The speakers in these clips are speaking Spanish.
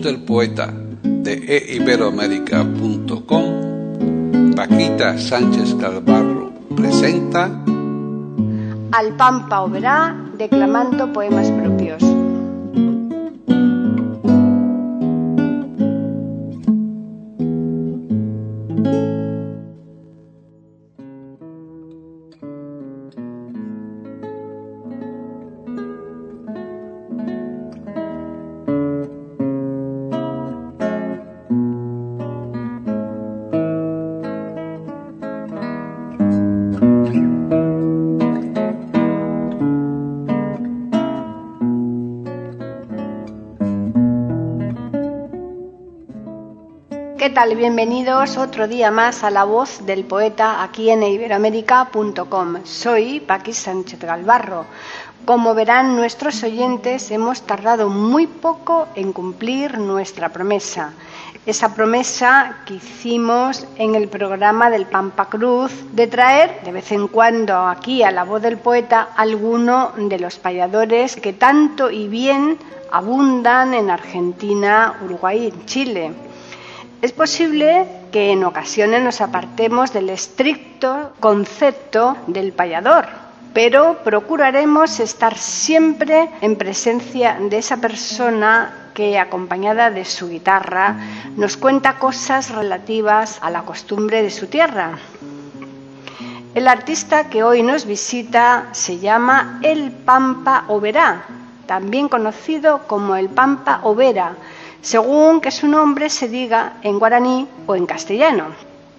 Del poeta de eiberoamérica.com, Paquita Sánchez Calvarro presenta Al Pampa Oberá declamando poemas Bienvenidos otro día más a La Voz del Poeta aquí en iberoamérica.com. Soy Paqui Sánchez Galvarro. Como verán nuestros oyentes, hemos tardado muy poco en cumplir nuestra promesa. Esa promesa que hicimos en el programa del Pampa Cruz de traer de vez en cuando aquí a La Voz del Poeta alguno de los payadores que tanto y bien abundan en Argentina, Uruguay y Chile. Es posible que en ocasiones nos apartemos del estricto concepto del payador, pero procuraremos estar siempre en presencia de esa persona que, acompañada de su guitarra, nos cuenta cosas relativas a la costumbre de su tierra. El artista que hoy nos visita se llama El Pampa Oberá, también conocido como El Pampa Overa, según que su nombre se diga en guaraní o en castellano.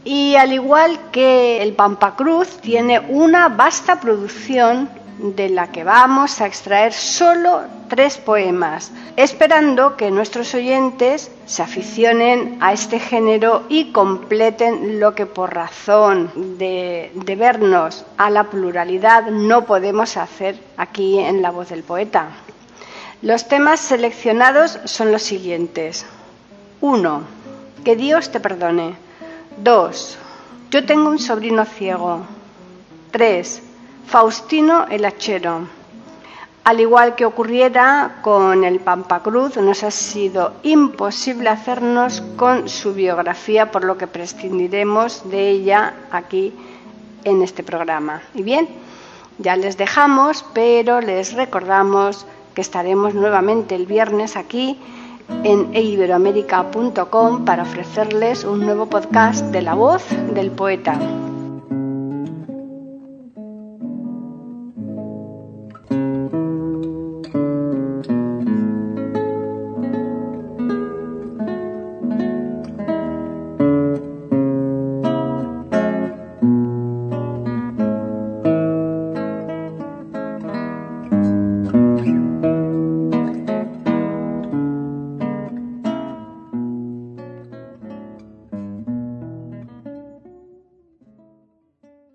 Y al igual que el Pampacruz, tiene una vasta producción de la que vamos a extraer solo tres poemas, esperando que nuestros oyentes se aficionen a este género y completen lo que por razón de, de vernos a la pluralidad no podemos hacer aquí en la voz del poeta. Los temas seleccionados son los siguientes. 1. Que Dios te perdone. 2. Yo tengo un sobrino ciego. 3. Faustino el hachero. Al igual que ocurriera con el Pampacruz, nos ha sido imposible hacernos con su biografía, por lo que prescindiremos de ella aquí en este programa. Y bien, ya les dejamos, pero les recordamos que estaremos nuevamente el viernes aquí en iberoamérica.com para ofrecerles un nuevo podcast de la voz del poeta.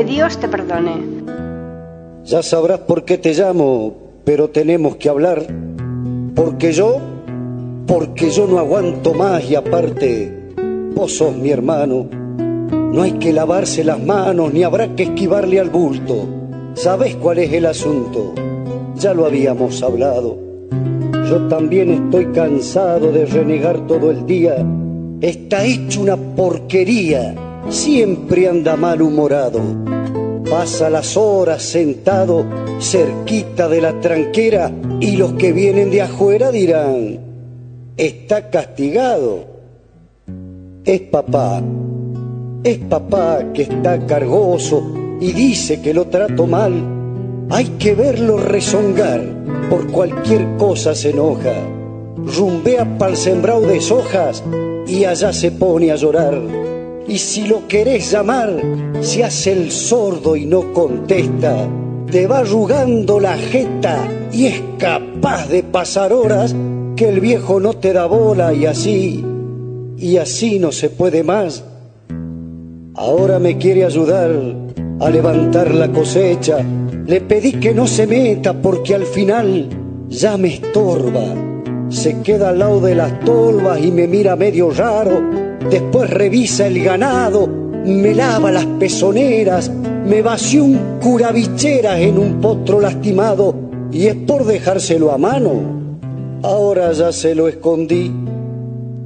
Que Dios te perdone. Ya sabrás por qué te llamo, pero tenemos que hablar. Porque yo, porque yo no aguanto más y aparte, vos sos mi hermano. No hay que lavarse las manos ni habrá que esquivarle al bulto. ¿Sabés cuál es el asunto? Ya lo habíamos hablado. Yo también estoy cansado de renegar todo el día. Está hecho una porquería. Siempre anda malhumorado. Pasa las horas sentado cerquita de la tranquera y los que vienen de afuera dirán, está castigado. Es papá, es papá que está cargoso y dice que lo trato mal. Hay que verlo rezongar, por cualquier cosa se enoja. Rumbea pa'l sembrado de sojas y allá se pone a llorar. Y si lo querés llamar, se hace el sordo y no contesta. Te va arrugando la jeta y es capaz de pasar horas que el viejo no te da bola y así, y así no se puede más. Ahora me quiere ayudar a levantar la cosecha. Le pedí que no se meta porque al final ya me estorba. Se queda al lado de las tolvas y me mira medio raro. Después revisa el ganado, me lava las pezoneras, me vació un curabicheras en un potro lastimado y es por dejárselo a mano. Ahora ya se lo escondí.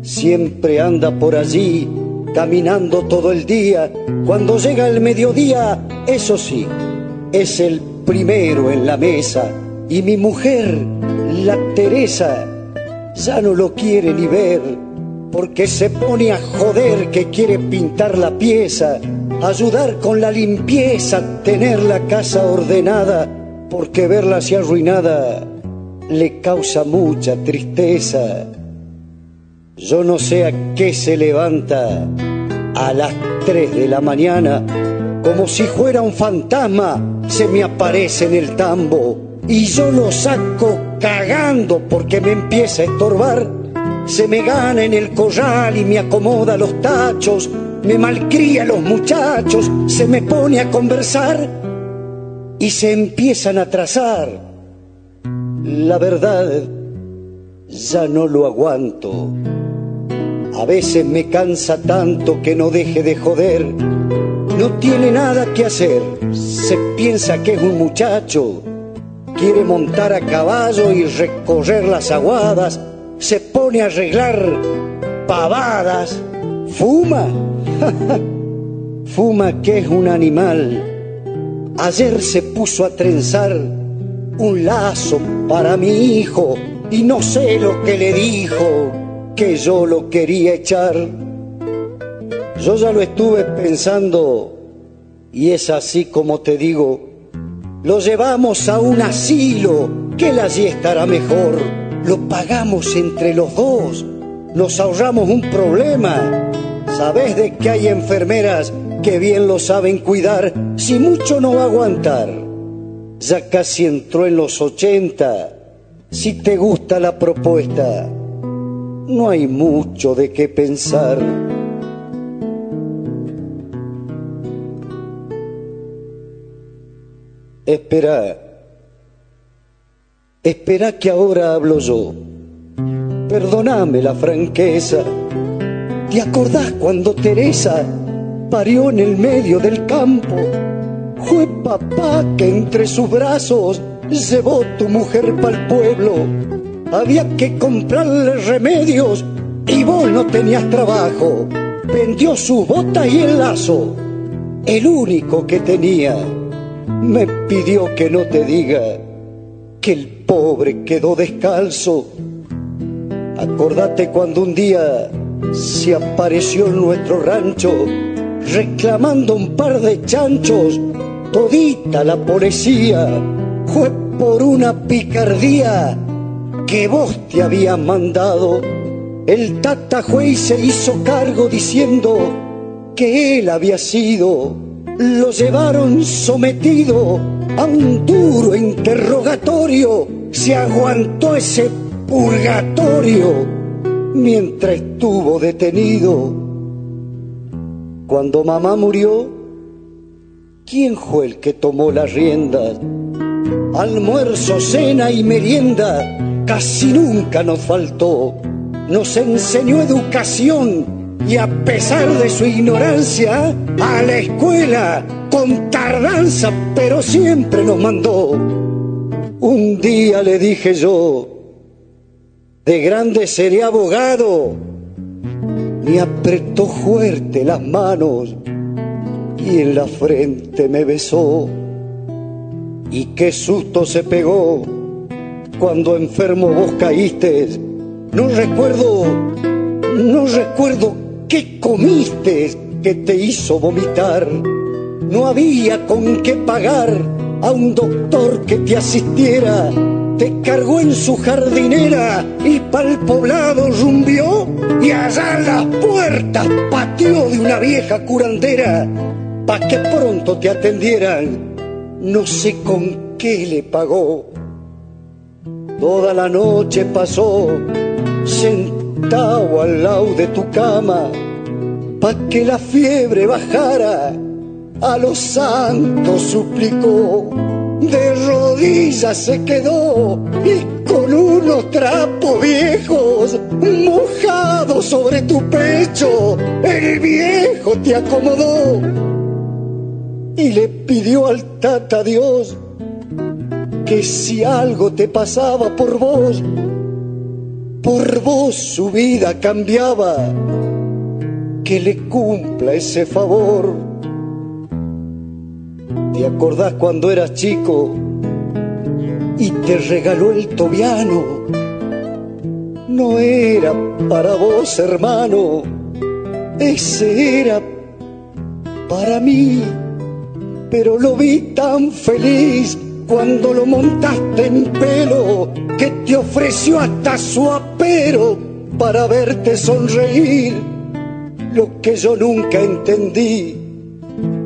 Siempre anda por allí caminando todo el día. Cuando llega el mediodía, eso sí, es el primero en la mesa. Y mi mujer, la Teresa, ya no lo quiere ni ver, porque se pone a joder que quiere pintar la pieza, ayudar con la limpieza, tener la casa ordenada, porque verla así arruinada le causa mucha tristeza. Yo no sé a qué se levanta a las tres de la mañana, como si fuera un fantasma, se me aparece en el tambo y yo lo saco cagando porque me empieza a estorbar. Se me gana en el corral y me acomoda los tachos, me malcría los muchachos, se me pone a conversar y se empiezan a trazar. La verdad, ya no lo aguanto. A veces me cansa tanto que no deje de joder. No tiene nada que hacer. Se piensa que es un muchacho. Quiere montar a caballo y recorrer las aguadas. Arreglar pavadas. Fuma. Fuma que es un animal. Ayer se puso a trenzar un lazo para mi hijo y no sé lo que le dijo que yo lo quería echar. Yo ya lo estuve pensando y es así como te digo, lo llevamos a un asilo, que él allí estará mejor, pagamos entre los dos, nos ahorramos un problema. ¿Sabes de que hay enfermeras que bien lo saben cuidar? Si mucho no va a aguantar. Ya casi entró en los ochenta. Si te gusta la propuesta, no hay mucho de qué pensar. Espera, espera que ahora hablo yo. Perdóname la franqueza. ¿Te acordás cuando Teresa parió en el medio del campo? Fue papá que entre sus brazos llevó tu mujer el pueblo había que comprarle remedios y vos no tenías trabajo. Vendió su bota y el lazo, el único que tenía. Me pidió que no te diga que el pobre quedó descalzo. Acordate cuando un día se apareció en nuestro rancho reclamando un par de chanchos, todita la policía. Fue por una picardía que vos te habías mandado. El Tata Juez se hizo cargo diciendo que él había sido. Lo llevaron sometido a un duro interrogatorio. Se aguantó ese purgatorio mientras estuvo detenido. Cuando mamá murió, ¿quién fue el que tomó las riendas? Almuerzo, cena y merienda casi nunca nos faltó. Nos enseñó educación y a pesar de su ignorancia, a la escuela con tardanza, pero siempre nos mandó. Un día le dije yo, de grande seré abogado, me apretó fuerte las manos y en la frente me besó. Y qué susto se pegó cuando enfermo vos caíste. No recuerdo, no recuerdo qué comiste que te hizo vomitar. No había con qué pagar a un doctor que te asistiera te cargó en su jardinera y pa'l poblado rumbió y allá las puertas pateó de una vieja curandera pa' que pronto te atendieran. No sé con qué le pagó. Toda la noche pasó sentado al lado de tu cama pa' que la fiebre bajara. A los santos suplicó de rodillas se quedó y con unos trapos viejos mojados sobre tu pecho, el viejo te acomodó y le pidió al tata Dios que si algo te pasaba por vos, por vos su vida cambiaba, que le cumpla ese favor ¿Te acordás cuando eras chico y te regaló el tobiano? No era para vos, hermano, ese era para mí, pero lo vi tan feliz cuando lo montaste en pelo que te ofreció hasta su apero para verte sonreír, lo que yo nunca entendí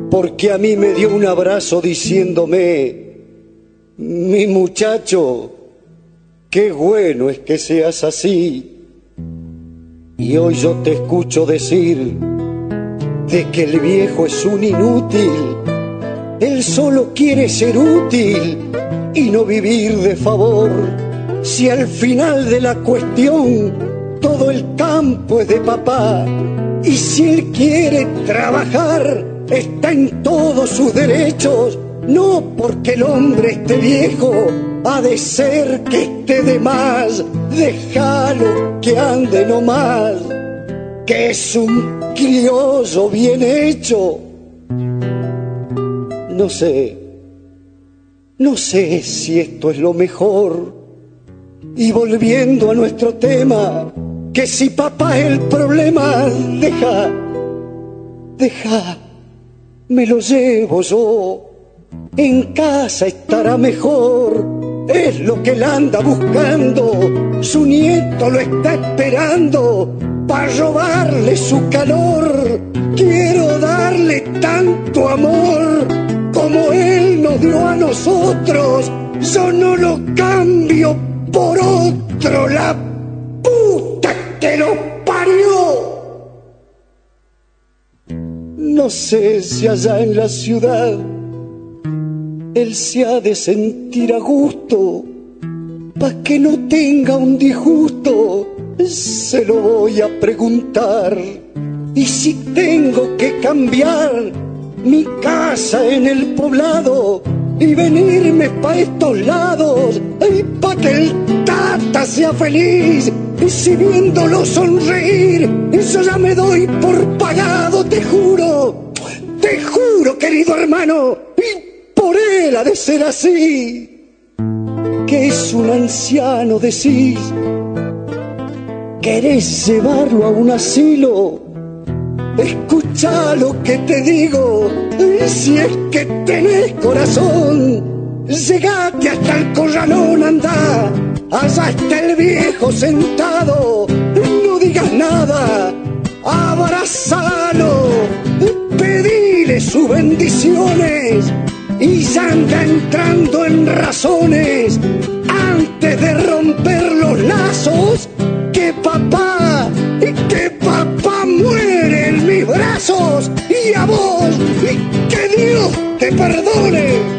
porque a mí me dio un abrazo diciéndome, mi muchacho, qué bueno es que seas así. Y hoy yo te escucho decir de que el viejo es un inútil, él solo quiere ser útil y no vivir de favor. Si al final de la cuestión todo el campo es de papá y si él quiere trabajar, está en todos sus derechos, no porque el hombre esté viejo, ha de ser que esté de más, déjalo que ande nomás, que es un criollo bien hecho. No sé, no sé si esto es lo mejor. Y volviendo a nuestro tema, que si papá es el problema, deja, deja me lo llevo yo. En casa estará mejor, es lo que él anda buscando. Su nieto lo está esperando para robarle su calor. Quiero darle tanto amor como él nos dio a nosotros. Yo no lo cambio por otro, la puta que lo parió. No sé si allá en la ciudad él se ha de sentir a gusto, pa' que no tenga un disgusto, se lo voy a preguntar. Y si tengo que cambiar mi casa en el poblado y venirme pa' estos lados, y pa' que el tata sea feliz y si viéndolo sonreír, eso ya me doy por pagado, te juro, te juro, querido hermano, y por él ha de ser así, que es un anciano, decís, querés llevarlo a un asilo, escucha lo que te digo, y si es que tenés corazón, llegate hasta el corralón, anda allá está el viejo sentado, no digas nada, abrazalo, pedile sus bendiciones y ya anda entrando en razones antes de romper los lazos que papá, que papá muere en mis brazos y a vos, que Dios te perdone.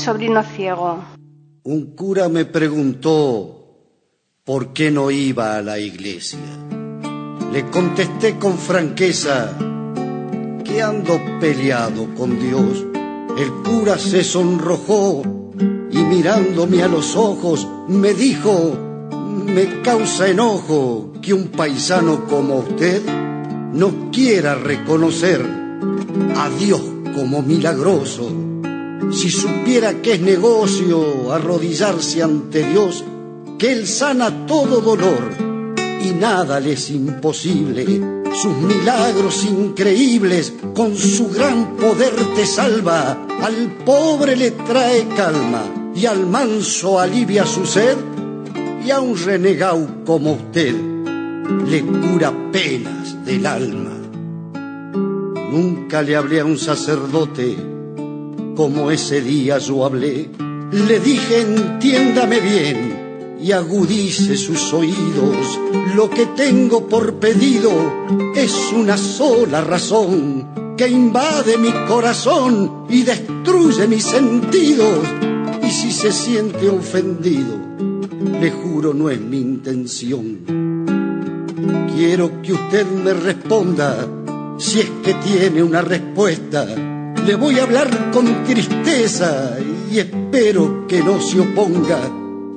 sobrino ciego. Un cura me preguntó por qué no iba a la iglesia. Le contesté con franqueza que ando peleado con Dios. El cura se sonrojó y mirándome a los ojos me dijo, me causa enojo que un paisano como usted no quiera reconocer a Dios como milagroso. Si supiera que es negocio arrodillarse ante Dios, que Él sana todo dolor y nada le es imposible. Sus milagros increíbles con su gran poder te salva, al pobre le trae calma y al manso alivia su sed y a un renegado como usted le cura penas del alma. Nunca le hablé a un sacerdote como ese día yo hablé. Le dije entiéndame bien y agudice sus oídos. Lo que tengo por pedido es una sola razón que invade mi corazón y destruye mis sentidos. Y si se siente ofendido, le juro no es mi intención. Quiero que usted me responda si es que tiene una respuesta. Le voy a hablar con tristeza y espero que no se oponga.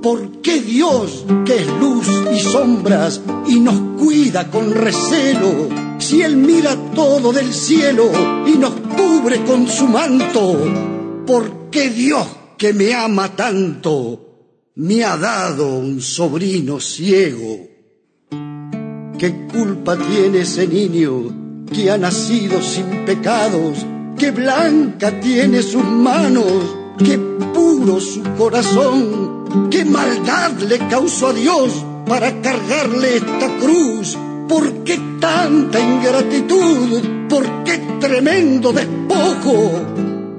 ¿Por qué Dios, que es luz y sombras y nos cuida con recelo, si Él mira todo del cielo y nos cubre con su manto? ¿Por qué Dios, que me ama tanto, me ha dado un sobrino ciego? ¿Qué culpa tiene ese niño que ha nacido sin pecados? ¿Qué blanca tiene sus manos? ¿Qué puro su corazón? ¿Qué maldad le causó a Dios para cargarle esta cruz? ¿Por qué tanta ingratitud? ¿Por qué tremendo despojo?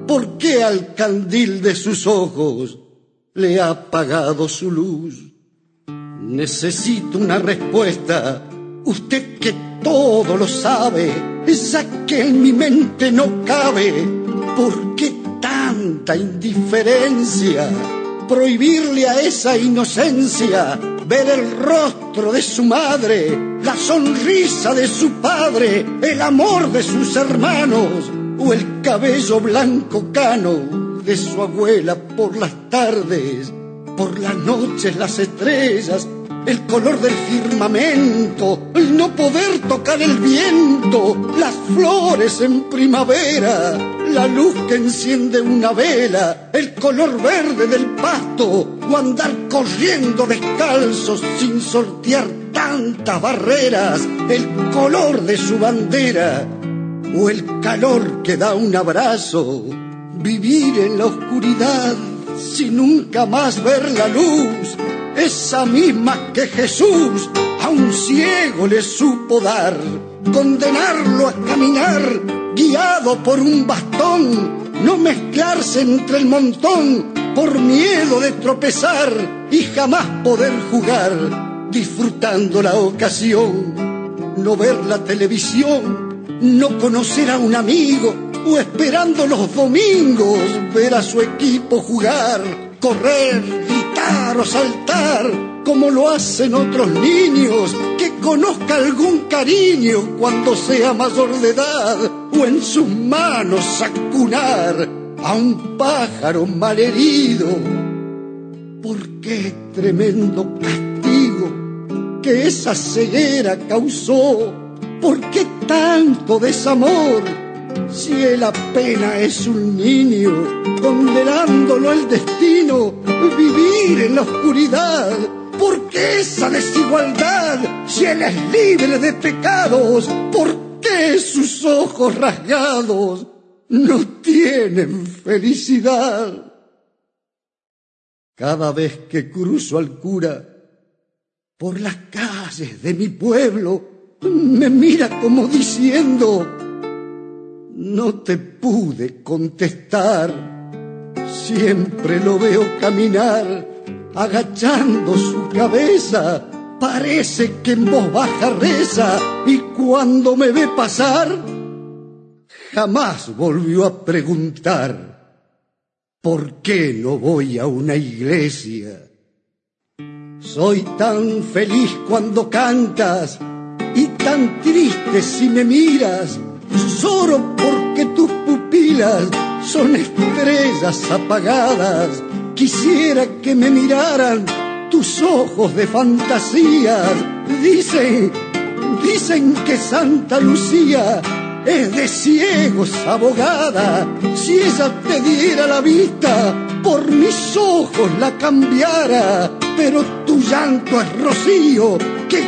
¿Por qué al candil de sus ojos le ha apagado su luz? Necesito una respuesta Usted que todo lo sabe, esa que en mi mente no cabe. ¿Por qué tanta indiferencia? Prohibirle a esa inocencia ver el rostro de su madre, la sonrisa de su padre, el amor de sus hermanos o el cabello blanco cano de su abuela por las tardes, por las noches las estrellas el color del firmamento, el no poder tocar el viento, las flores en primavera, la luz que enciende una vela, el color verde del pasto, o andar corriendo descalzos sin sortear tantas barreras, el color de su bandera, o el calor que da un abrazo, vivir en la oscuridad sin nunca más ver la luz esa misma que Jesús a un ciego le supo dar, condenarlo a caminar guiado por un bastón, no mezclarse entre el montón por miedo de tropezar y jamás poder jugar, disfrutando la ocasión, no ver la televisión, no conocer a un amigo o esperando los domingos ver a su equipo jugar, correr, o saltar como lo hacen otros niños, que conozca algún cariño cuando sea mayor de edad, o en sus manos acunar a un pájaro malherido. ¿Por qué tremendo castigo que esa ceguera causó? ¿Por qué tanto desamor? Si él apenas es un niño, condenándolo el destino, vivir en la oscuridad. ¿Por qué esa desigualdad? Si él es libre de pecados, ¿por qué sus ojos rasgados no tienen felicidad? Cada vez que cruzo al cura por las calles de mi pueblo, me mira como diciendo, no te pude contestar. Siempre lo veo caminar, agachando su cabeza parece que en voz baja reza y cuando me ve pasar, jamás volvió a preguntar ¿Por qué no voy a una iglesia? Soy tan feliz cuando cantas y tan triste si me miras, solo porque tus pupilas son estrellas apagadas. Quisiera que me miraran tus ojos de fantasías. Dicen, dicen que Santa Lucía es de ciegos abogada. Si ella te diera la vista, por mis ojos la cambiara. Pero tu llanto es rocío que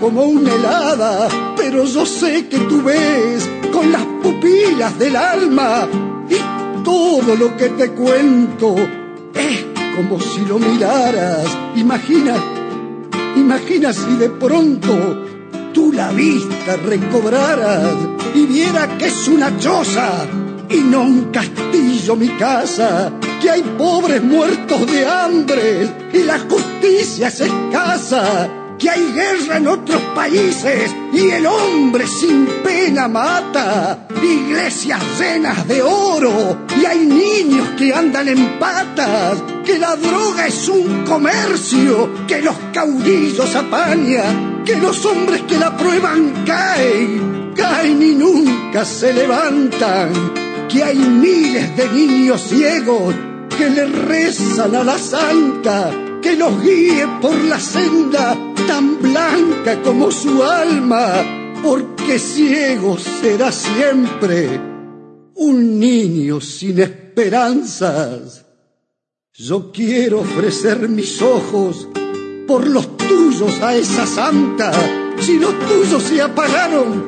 como una helada. Pero yo sé que tú ves con las pupilas del alma y todo lo que te cuento es como si lo miraras. Imagina, imagina si de pronto tú la vista recobraras y viera que es una choza y no un castillo mi casa, que hay pobres muertos de hambre y la justicia es escasa, que hay guerra en otros países y el hombre sin pena mata, iglesias llenas de oro y hay niños que andan en patas, que la droga es un comercio que los caudillos apañan, que los hombres que la prueban caen, caen y nunca se levantan, que hay miles de niños ciegos que le rezan a la santa, que los guíe por la senda tan blanca como su alma, porque ciego será siempre un niño sin esperanzas. Yo quiero ofrecer mis ojos por los tuyos a esa santa, si los tuyos se apagaron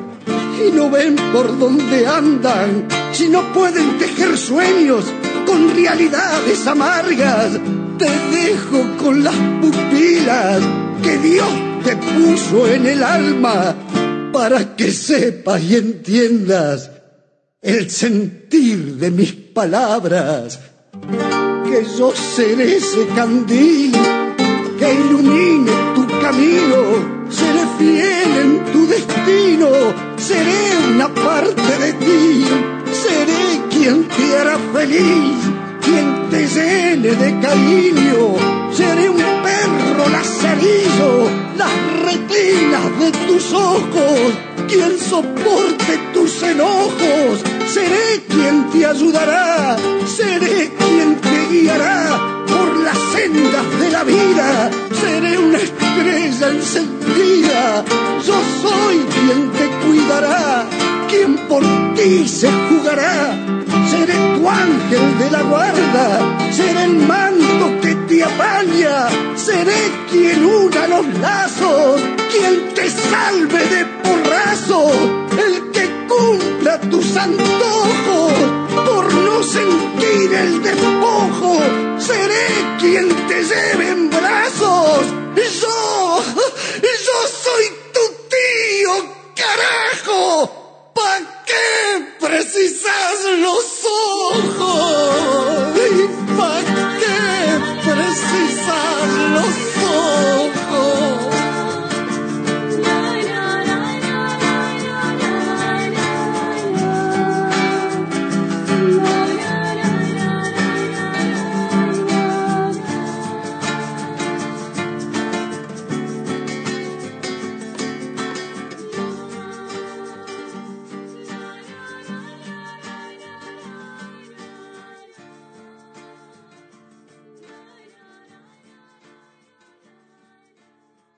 y no ven por dónde andan, si no pueden tejer sueños con realidades amargas, te dejo con las pupilas que Dios te puso en el alma para que sepas y entiendas el sentir de mis palabras, que yo seré ese candil que ilumine tu camino, seré fiel en tu destino, seré una parte de ti, seré quien te feliz, quien te llene de cariño, seré un perro lazarillo, las retinas de tus ojos, quien soporte tus enojos, seré quien te ayudará, seré quien te guiará por las sendas de la vida, seré una estrella encendida, yo soy quien te cuidará, quien por ti se jugará, seré tu ángel de la guarda, seré el manto que te apaña, seré quien una los lazos, quien te salve de porrazo, el que cumpla tus antojos, por no sentir el despojo, seré quien te lleve en brazos, yo, yo soy tu tío, carajo. ¿Para qué precisas los ojos?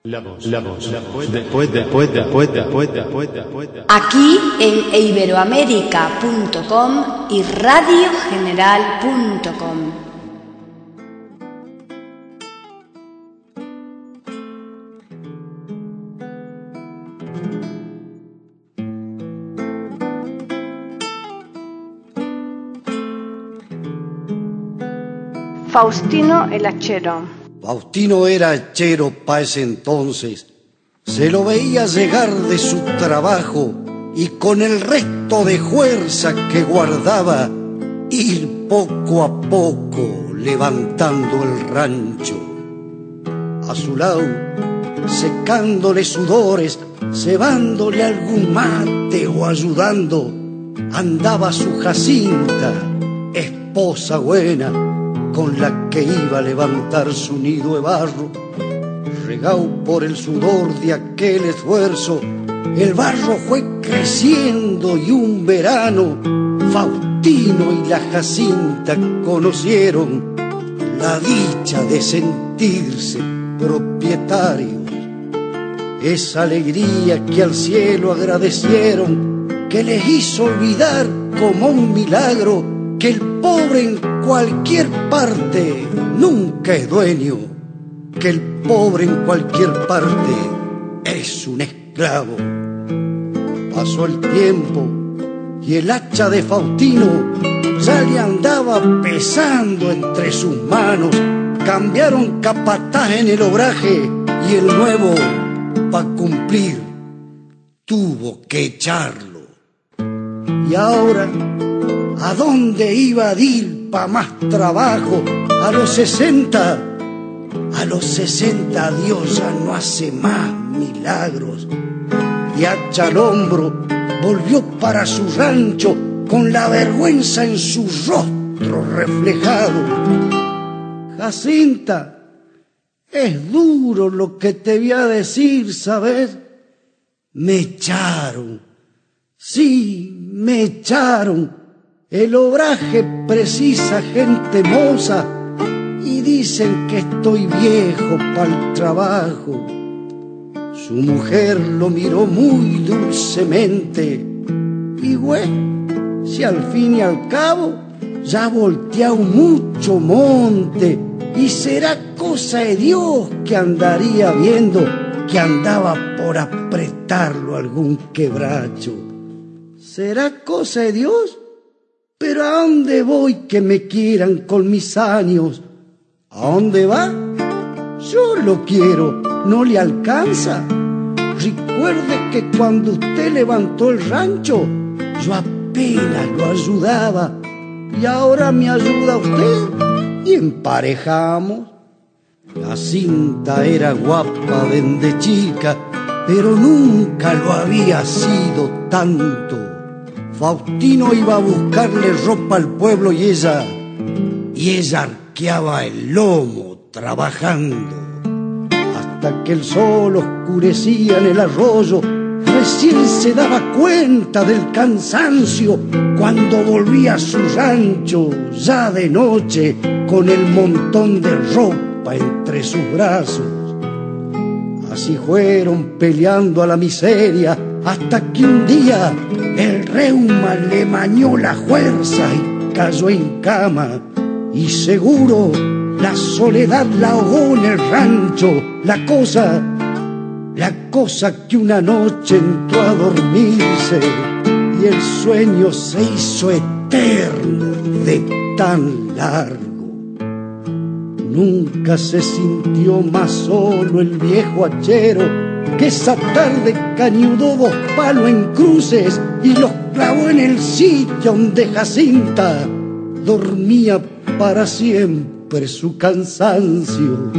La voz, la voz, la voz, después, después, después, después, después, después. Aquí en iberoamérica.com y radiogeneral.com. Faustino el Hachero. Faustino era hachero pa' ese entonces. Se lo veía llegar de su trabajo y con el resto de fuerza que guardaba ir poco a poco levantando el rancho. A su lado, secándole sudores, cebándole algún mate o ayudando, andaba su Jacinta, esposa buena, con la que iba a levantar su nido de barro. Regado por el sudor de aquel esfuerzo, el barro fue creciendo y un verano Faustino y la Jacinta conocieron la dicha de sentirse propietarios. Esa alegría que al cielo agradecieron, que les hizo olvidar como un milagro que el pobre en cualquier parte nunca es dueño, que el pobre en cualquier parte es un esclavo. Pasó el tiempo y el hacha de Faustino ya le andaba pesando entre sus manos. Cambiaron capataz en el obraje y el nuevo, para cumplir, tuvo que echarlo. Y ahora, ¿a dónde iba a para más trabajo? A los sesenta, a los sesenta Dios ya no hace más milagros. Y hacha al hombro, volvió para su rancho con la vergüenza en su rostro reflejado. Jacinta, es duro lo que te voy a decir, ¿sabes? Me echaron. Sí, me echaron. El obraje precisa gente moza y dicen que estoy viejo para el trabajo. Su mujer lo miró muy dulcemente y güey, si al fin y al cabo ya volteado mucho monte y será cosa de Dios que andaría viendo que andaba por apretarlo algún quebracho. ¿Será cosa de Dios? Pero ¿a dónde voy que me quieran con mis años? ¿A dónde va? Yo lo quiero, ¿no le alcanza? Recuerde que cuando usted levantó el rancho, yo apenas lo ayudaba y ahora me ayuda usted y emparejamos. La cinta era guapa desde chica, pero nunca lo había sido tanto. Faustino iba a buscarle ropa al pueblo y ella, y ella arqueaba el lomo trabajando. Hasta que el sol oscurecía en el arroyo, recién se daba cuenta del cansancio cuando volvía a su rancho ya de noche con el montón de ropa entre sus brazos. Así fueron peleando a la miseria hasta que un día el reuma le mañó la fuerza y cayó en cama y seguro la soledad la ahogó en el rancho, la cosa, la cosa que una noche entró a dormirse y el sueño se hizo eterno de tan largo. Nunca se sintió más solo el viejo hachero que esa tarde cañudó dos palos en cruces y los clavó en el sitio donde Jacinta dormía para siempre su cansancio.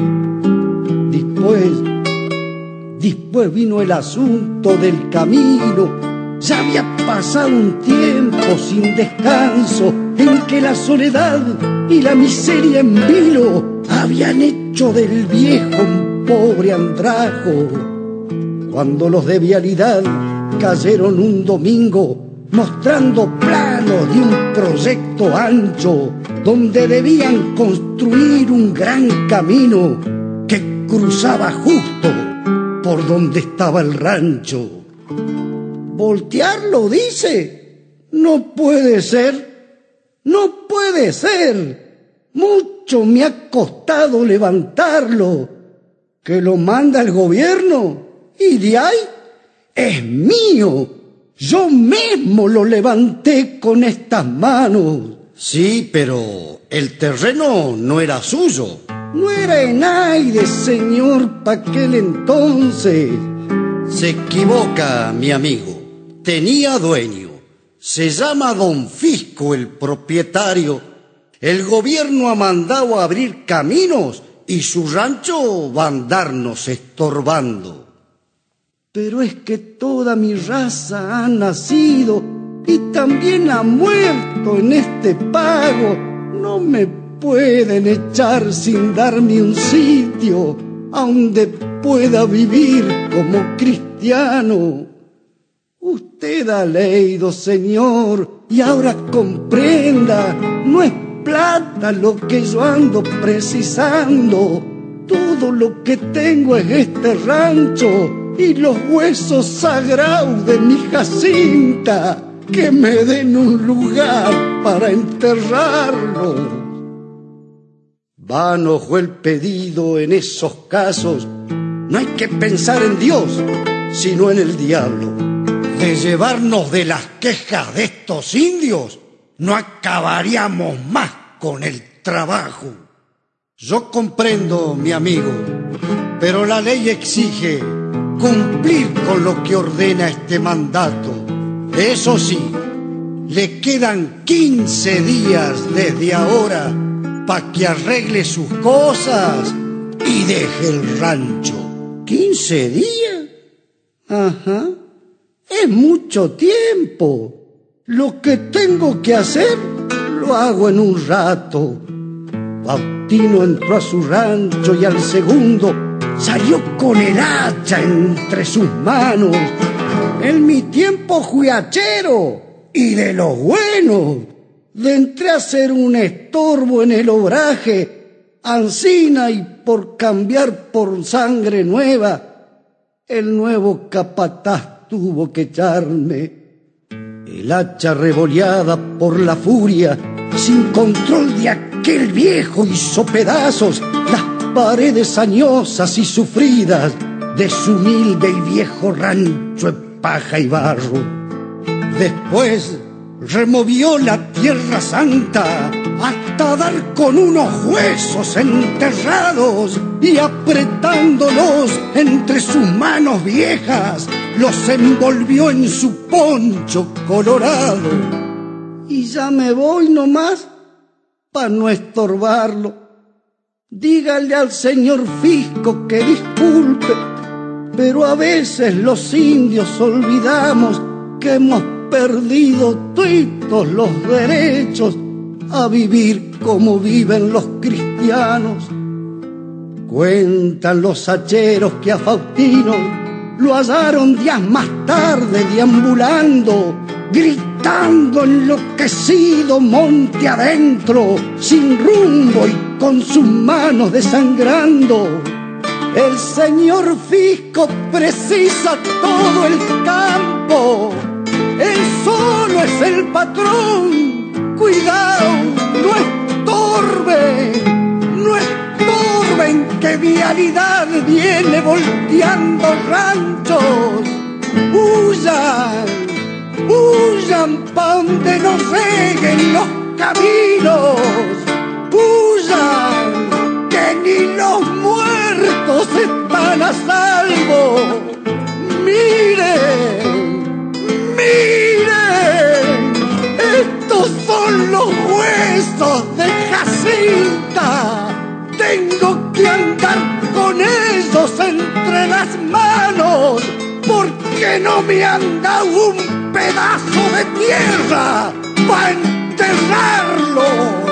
Después, después vino el asunto del camino. Ya había pasado un tiempo sin descanso en que la soledad y la miseria en vilo habían hecho del viejo un pobre andrajo. Cuando los de vialidad cayeron un domingo mostrando planos de un proyecto ancho donde debían construir un gran camino que cruzaba justo por donde estaba el rancho. ¿Voltearlo dice? No puede ser, no puede ser. Mucho me ha costado levantarlo. Que lo manda el gobierno y de ahí es mío. Yo mismo lo levanté con estas manos. Sí, pero el terreno no era suyo. No era de nadie, señor, pa' aquel entonces. Se equivoca, mi amigo. Tenía dueño. Se llama Don Fisco el propietario. El gobierno ha mandado a abrir caminos y su rancho va a andarnos estorbando. Pero es que toda mi raza ha nacido y también ha muerto en este pago. No me pueden echar sin darme un sitio a donde pueda vivir como cristiano. Usted ha leído, Señor, y ahora comprenda, no es plata lo que yo ando precisando. Todo lo que tengo es este rancho y los huesos sagrados de mi Jacinta. Que me den un lugar para enterrarlo. Vano fue el pedido en esos casos. No hay que pensar en Dios, sino en el diablo. De llevarnos de las quejas de estos indios, no acabaríamos más con el trabajo. Yo comprendo, mi amigo, pero la ley exige cumplir con lo que ordena este mandato. Eso sí, le quedan 15 días desde ahora para que arregle sus cosas y deje el rancho. ¿15 días? Ajá. Es mucho tiempo. Lo que tengo que hacer lo hago en un rato. Bautino entró a su rancho y al segundo salió con el hacha entre sus manos. En mi tiempo juiachero y de los buenos, de entré a ser un estorbo en el obraje, ansina y por cambiar por sangre nueva, el nuevo capataz tuvo que echarme. El hacha revoleada por la furia, sin control de aquel viejo hizo pedazos paredes añosas y sufridas de su humilde y viejo rancho de paja y barro. Después removió la tierra santa hasta dar con unos huesos enterrados y apretándolos entre sus manos viejas, los envolvió en su poncho colorado. Y ya me voy nomás para no estorbarlo. Dígale al señor Fisco que disculpe, pero a veces los indios olvidamos que hemos perdido todos los derechos a vivir como viven los cristianos. Cuentan los hacheros que a Faustino lo hallaron días más tarde deambulando, gritando enloquecido monte adentro, sin rumbo y con sus manos desangrando. El señor Fisco precisa todo el campo, él solo es el patrón. Cuidado, no estorbe, no estorben que vialidad viene volteando ranchos. Huyan, huyan pa' donde nos reguen los caminos. Que ni los muertos están a salvo. Miren, miren, estos son los huesos de Jacinta. Tengo que andar con ellos entre las manos, porque no me han dado un pedazo de tierra para enterrarlo.